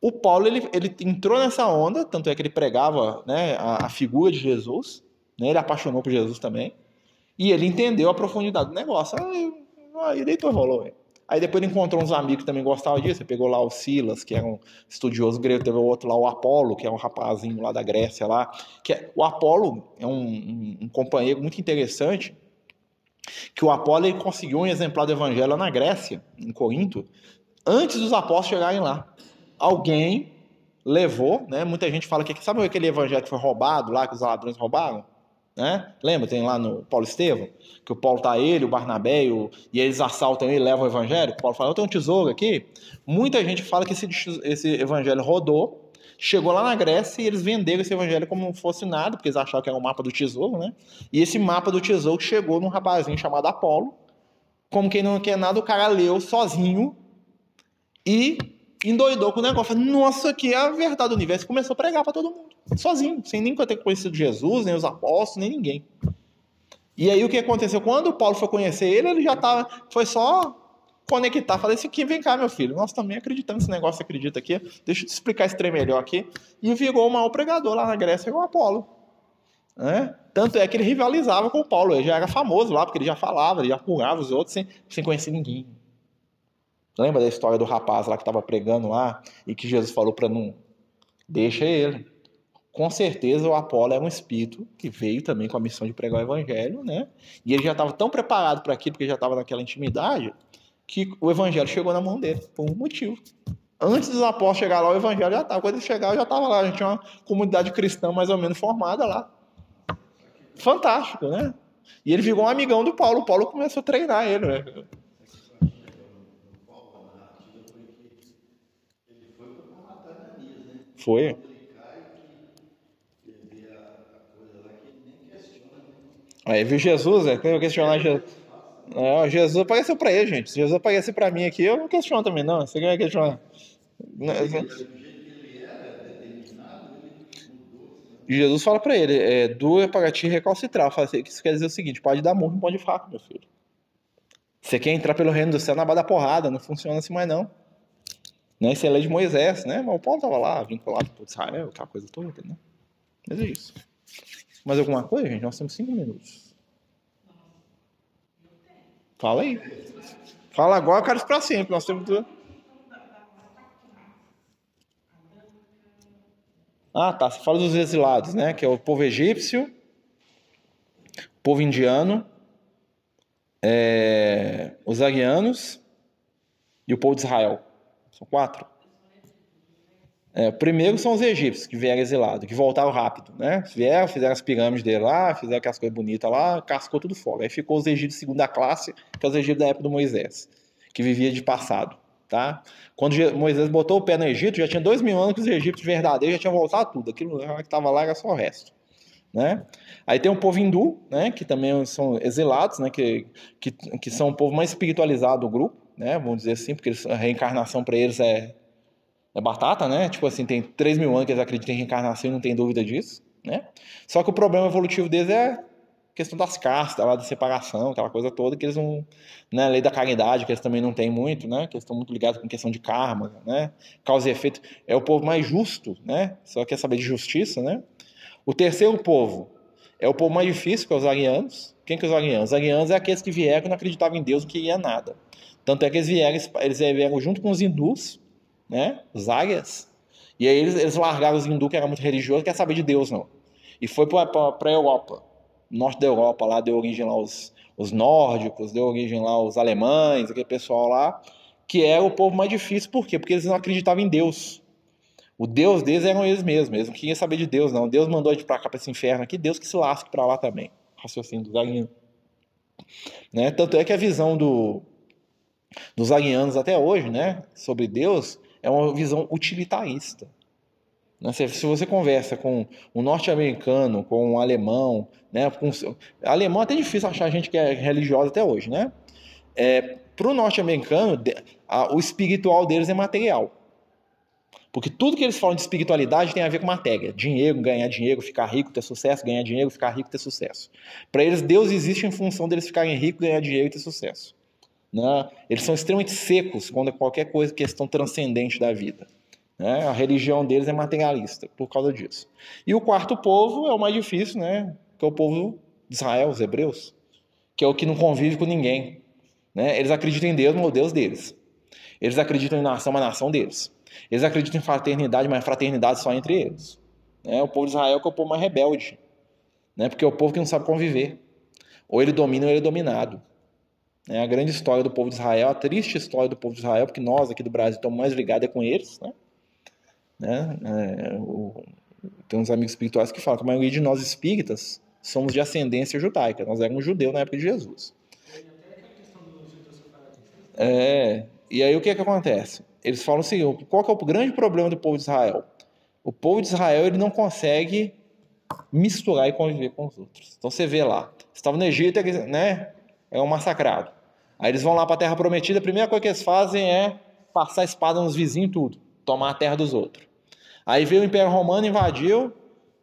O Paulo, ele, ele entrou nessa onda, tanto é que ele pregava né, a, a figura de Jesus, né, ele apaixonou por Jesus também, e ele entendeu a profundidade do negócio. Aí, aí deitou e rolou, velho. Aí depois ele encontrou uns amigos que também gostavam disso. Ele pegou lá o Silas, que era um estudioso grego, teve outro lá, o Apolo, que é um rapazinho lá da Grécia lá. Que é, o Apolo é um, um, um, companheiro muito interessante, que o Apolo ele conseguiu um exemplar do evangelho lá na Grécia, em Corinto, antes dos apóstolos chegarem lá. Alguém levou, né? Muita gente fala que sabe aquele evangelho que foi roubado lá, que os ladrões roubaram? Né? Lembra, tem lá no Paulo Estevam, que o Paulo tá ele, o Barnabé, e, o, e eles assaltam ele levam o evangelho. O Paulo fala, eu tenho um tesouro aqui. Muita gente fala que esse, esse evangelho rodou, chegou lá na Grécia e eles venderam esse evangelho como não fosse nada, porque eles achavam que era um mapa do tesouro, né? E esse mapa do tesouro chegou num rapazinho chamado Apolo, como quem não quer nada, o cara leu sozinho e endoidou com o negócio. Nossa, que é a verdade do universo. Começou a pregar para todo mundo, sozinho, sem nem ter conhecido Jesus, nem os apóstolos, nem ninguém. E aí o que aconteceu? Quando o Paulo foi conhecer ele, ele já estava. Foi só conectar. Falei assim: vem cá, meu filho. Nós também acreditamos nesse negócio, acredita aqui. Deixa eu te explicar esse trem melhor aqui. E virou o maior pregador lá na Grécia, o Apolo. Né? Tanto é que ele rivalizava com o Paulo. Ele já era famoso lá, porque ele já falava, ele já curava os outros sem, sem conhecer ninguém. Lembra da história do rapaz lá que estava pregando lá e que Jesus falou para não. Deixa ele. Com certeza o Apolo era um espírito que veio também com a missão de pregar o evangelho, né? E ele já estava tão preparado para aquilo, porque já estava naquela intimidade, que o evangelho chegou na mão dele, por um motivo. Antes dos apóstolos chegar lá, o evangelho já estava. Quando ele chegar, já estava lá. A gente tinha uma comunidade cristã mais ou menos formada lá. Fantástico, né? E ele virou um amigão do Paulo. O Paulo começou a treinar ele, né? Foi. Aí viu Jesus, é, tem questionar Jesus. Não, Jesus apareceu para ele, gente. Se Jesus aparecer para mim aqui, eu não questiono também, não. Você vai questionar. E Jesus fala para ele: é, duro é para ti recalcitrar. Assim, isso quer dizer o seguinte: pode dar murro, não pode fraco, meu filho. Você quer entrar pelo reino do céu na bada porrada, não funciona assim mais não. Né? Isso é lei de Moisés, né? Mas o Paulo estava lá, vinculado por Israel, aquela coisa toda, né? Mas é isso. Mais alguma coisa, gente? Nós temos cinco minutos. Fala aí. Fala agora, quero para sempre. Nós temos. Ah, tá. Você fala dos exilados, né? Que é o povo egípcio, o povo indiano, é... os arianos e o povo de Israel. São quatro. É, primeiro são os egípcios que vieram exilados, que voltaram rápido, né? Vieram, fizeram as pirâmides dele lá, fizeram aquelas coisas bonitas lá, cascou tudo fora. Aí ficou os egípcios de segunda classe, que é os egípcios da época do Moisés, que vivia de passado, tá? Quando Moisés botou o pé no Egito, já tinha dois mil anos que os egípcios verdadeiros já tinham voltado tudo. Aquilo que estava lá era só o resto. Né? Aí tem o povo hindu, né, que também são exilados, né, que, que, que são o povo mais espiritualizado do grupo, né? Vamos dizer assim, porque eles, a reencarnação para eles é, é batata, né? Tipo assim, tem 3 mil anos que eles acreditam em reencarnação e não tem dúvida disso, né? Só que o problema evolutivo deles é questão das castas, lá da separação, aquela coisa toda, que eles não. Né, lei da caridade, que eles também não têm muito, né? Que eles estão muito ligados com questão de karma, né? Causa e efeito. É o povo mais justo, né? Só quer saber de justiça, né? O terceiro povo é o povo mais difícil, que é os arianos. Quem que é os arianos? Os arianos é aqueles que vieram e não acreditavam em Deus, não queriam nada. Tanto é que eles vieram, eles vieram junto com os hindus, né? Os águias. E aí eles, eles largaram os hindus, que era muito religioso, quer saber de Deus, não. E foi para a Europa, norte da Europa, lá deu origem lá os, os nórdicos, deu origem lá os alemães, aquele pessoal lá, que era o povo mais difícil. Por quê? Porque eles não acreditavam em Deus. O Deus deles eram eles mesmos, eles não queriam saber de Deus, não. Deus mandou a gente para cá, para esse inferno aqui, Deus que se lasque para lá também. Raciocínio do Zaguinho. Né? Tanto é que a visão do, dos arianos até hoje, né, sobre Deus, é uma visão utilitarista. Né? Se, você conversa com um norte-americano, com um alemão, né, com, alemão é até difícil achar gente que é religiosa até hoje, né? É, Para o norte-americano, o espiritual deles é material. Porque tudo que eles falam de espiritualidade tem a ver com matéria. Dinheiro, ganhar dinheiro, ficar rico, ter sucesso, ganhar dinheiro, ficar rico, ter sucesso. Para eles, Deus existe em função deles ficarem ricos, ganhar dinheiro e ter sucesso. Né? Eles são extremamente secos quando é qualquer coisa, questão transcendente da vida. Né? A religião deles é materialista por causa disso. E o quarto povo é o mais difícil, né? que é o povo de Israel, os hebreus, que é o que não convive com ninguém. Né? Eles acreditam em Deus, mas o Deus deles. Eles acreditam em nação, mas a nação deles. Eles acreditam em fraternidade, mas fraternidade só entre eles. Né? O povo de Israel que é o povo mais rebelde, né? porque é o povo que não sabe conviver. Ou ele domina ou ele é dominado. É a grande história do povo de Israel, a triste história do povo de Israel, porque nós aqui do Brasil estamos mais ligados com eles. Né? né? É, o, tem uns amigos espirituais que falam que a maioria de nós espíritas somos de ascendência judaica. Nós éramos judeus na época de Jesus. É, e aí o que que acontece? Eles falam assim, qual que é o grande problema do povo de Israel? O povo de Israel ele não consegue misturar e conviver com os outros. Então você vê lá, estava no Egito, eles, né? É um massacrado. Aí eles vão lá para a terra prometida, a primeira coisa que eles fazem é passar a espada nos vizinhos tudo, tomar a terra dos outros. Aí veio o Império Romano, invadiu,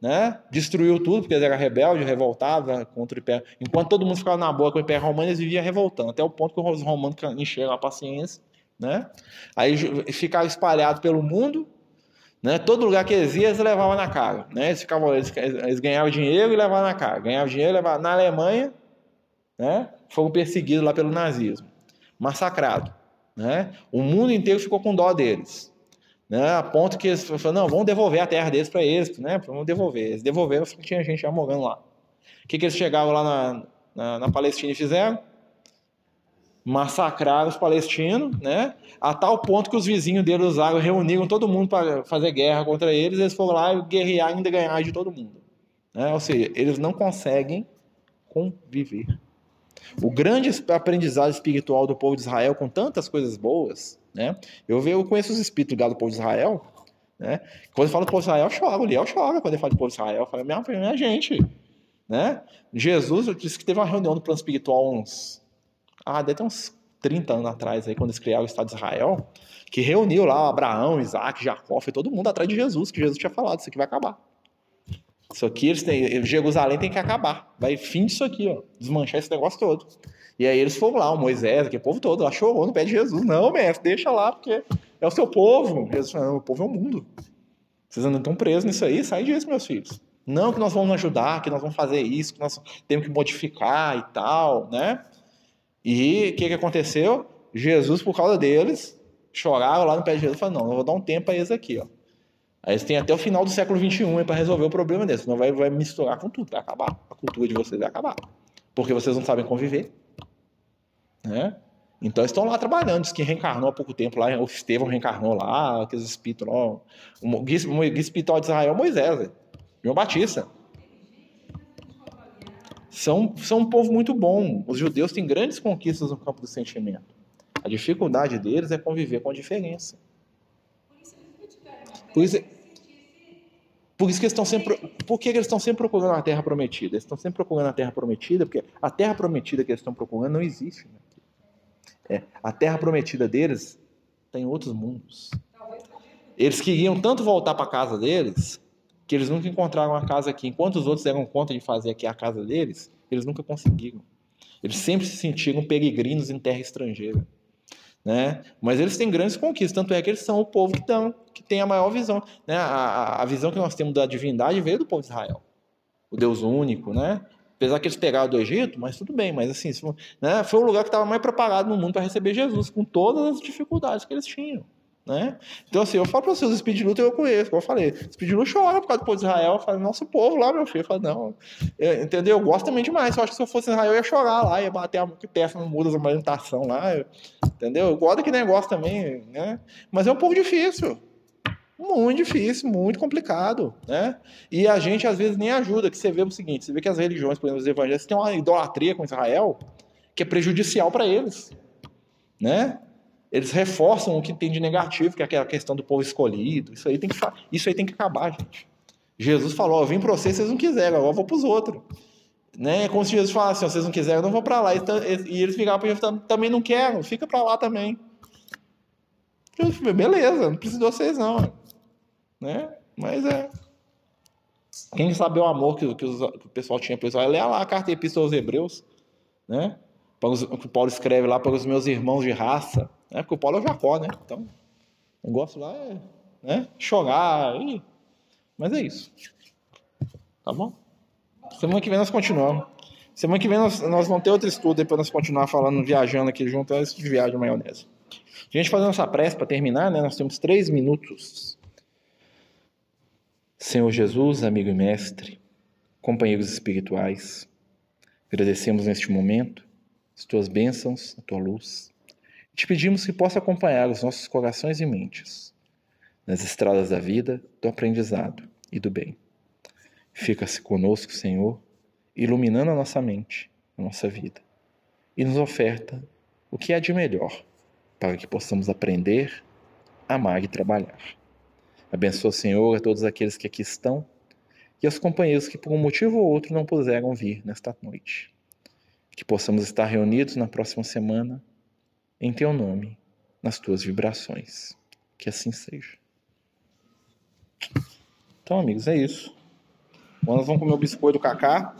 né? Destruiu tudo, porque eles eram rebeldes, revoltados contra o Império. Enquanto todo mundo ficava na boa com o Império Romano, eles viviam revoltando, até o ponto que os romanos encheram a paciência, né? Aí ficaram espalhados pelo mundo, né? Todo lugar que eles iam, eles levavam na cara, né? Eles, ficavam, eles, eles ganhavam dinheiro e levavam na cara. Ganhavam dinheiro e levavam. Na Alemanha, né? Foram perseguidos lá pelo nazismo, massacrado, né? O mundo inteiro ficou com dó deles, né? A ponto que eles falaram, não, vamos devolver a terra deles para eles, né? Vamos devolver. Eles devolveram, tinha gente já morando lá. O que, que eles chegavam lá na, na, na Palestina e fizeram? Massacraram os palestinos, né? A tal ponto que os vizinhos deles usaram, reuniram todo mundo para fazer guerra contra eles, eles foram lá guerrear e ainda ganhar de todo mundo. Né? Ou seja, eles não conseguem conviver. O grande aprendizado espiritual do povo de Israel, com tantas coisas boas, né? Eu, vejo, eu conheço os espíritos ligados povo de Israel, né? Quando eu falo do povo de Israel, eu choro. O Liel chora quando eu falo do povo de Israel. Eu falo, minha, minha gente, né? Jesus disse que teve uma reunião do plano espiritual uns... Ah, deve ter uns 30 anos atrás, aí, quando eles criaram o Estado de Israel, que reuniu lá Abraão, Isaac, Jacó, foi todo mundo atrás de Jesus, que Jesus tinha falado, isso aqui vai acabar. Isso aqui, eles têm, Jerusalém tem que acabar. Vai fim disso aqui, ó. Desmanchar esse negócio todo. E aí eles foram lá, o Moisés, aquele povo todo, lá chorou no pé de Jesus. Não, mestre, deixa lá, porque é o seu povo. Jesus falou, o povo é o mundo. Vocês ainda estão presos nisso aí, sai disso, meus filhos. Não que nós vamos ajudar, que nós vamos fazer isso, que nós temos que modificar e tal, né? E o que, que aconteceu? Jesus, por causa deles, choraram lá no pé de Jesus e falaram, não, eu vou dar um tempo a eles aqui, ó. Aí eles têm até o final do século XXI para resolver o problema desse. Não vai, vai misturar com tudo, vai acabar. A cultura de vocês vai acabar. Porque vocês não sabem conviver. Né? Então estão lá trabalhando. Diz que reencarnou há pouco tempo lá. O Estevão reencarnou lá, aqueles espíritos lá. O guia espiritual de Israel é Moisés. João Batista. São, são um povo muito bom. Os judeus têm grandes conquistas no campo do sentimento. A dificuldade deles é conviver com a diferença. Por isso, por isso que eles estão sempre. Por que eles estão sempre procurando a terra prometida? Eles estão sempre procurando a terra prometida, porque a terra prometida que eles estão procurando não existe. Né? É, a terra prometida deles tem outros mundos. Eles queriam tanto voltar para a casa deles que eles nunca encontraram a casa aqui. Enquanto os outros deram conta de fazer aqui a casa deles, eles nunca conseguiram. Eles sempre se sentiram peregrinos em terra estrangeira. Né? Mas eles têm grandes conquistas, tanto é que eles são o povo que, tão, que tem a maior visão. Né? A, a, visão que nós temos da divindade veio do povo de Israel, o Deus único, né? Apesar que eles pegaram do Egito, mas tudo bem, mas assim, né? foi o lugar que estava mais preparado no mundo para receber Jesus, com todas as dificuldades que eles tinham. Né? Então, assim, eu falo para vocês, os Speed Luta eu conheço, como eu falei. Speed Luta chora por causa do povo de Israel. Eu falo, nosso povo lá, meu filho. Eu falo, não. Eu, entendeu? Eu gosto também demais. Eu acho que se eu fosse Israel, eu ia chorar lá, ia bater a peça no muro da alimentação lá. Eu, entendeu? Eu gosto daquele negócio também, né? Mas é um povo difícil. Muito difícil, muito complicado, né? E a gente às vezes nem ajuda, que você vê o seguinte, você vê que as religiões, por exemplo, os evangelhos, têm uma idolatria com Israel que é prejudicial para eles, né? Eles reforçam o que tem de negativo, que é aquela questão do povo escolhido. Isso aí tem que, isso aí tem que acabar, gente. Jesus falou: Eu vim para vocês, vocês não quiseram, agora eu vou para os outros. Né? É como se Jesus falasse: assim, Vocês não quiserem, eu não vou para lá. E eles ficavam para Jesus: Também não quero, fica para lá também. Jesus falou: Beleza, não preciso de vocês não. Né? Mas é. Quem sabe o amor que, que, os, que o pessoal tinha para Israel, lê lá a carta Epístola aos Hebreus, né? O que Paulo escreve lá para os meus irmãos de raça né? Porque o Paulo é o Jacó, né? Então, o negócio lá é né? chorar. E... Mas é isso. Tá bom? Semana que vem nós continuamos. Semana que vem nós, nós vamos ter outro estudo para nós continuar falando, viajando aqui junto, antes de viagem maionese. A gente fazendo essa prece para terminar, né? Nós temos três minutos. Senhor Jesus, amigo e mestre, companheiros espirituais, agradecemos neste momento as tuas bênçãos, a tua luz. Te pedimos que possa acompanhar os nossos corações e mentes nas estradas da vida, do aprendizado e do bem. Fica-se conosco, Senhor, iluminando a nossa mente, a nossa vida, e nos oferta o que há de melhor para que possamos aprender, amar e trabalhar. Abençoa, Senhor, a todos aqueles que aqui estão e aos companheiros que, por um motivo ou outro, não puderam vir nesta noite. Que possamos estar reunidos na próxima semana, em Teu nome, nas Tuas vibrações. Que assim seja. Então, amigos, é isso. Nós vamos comer o biscoito do Cacá.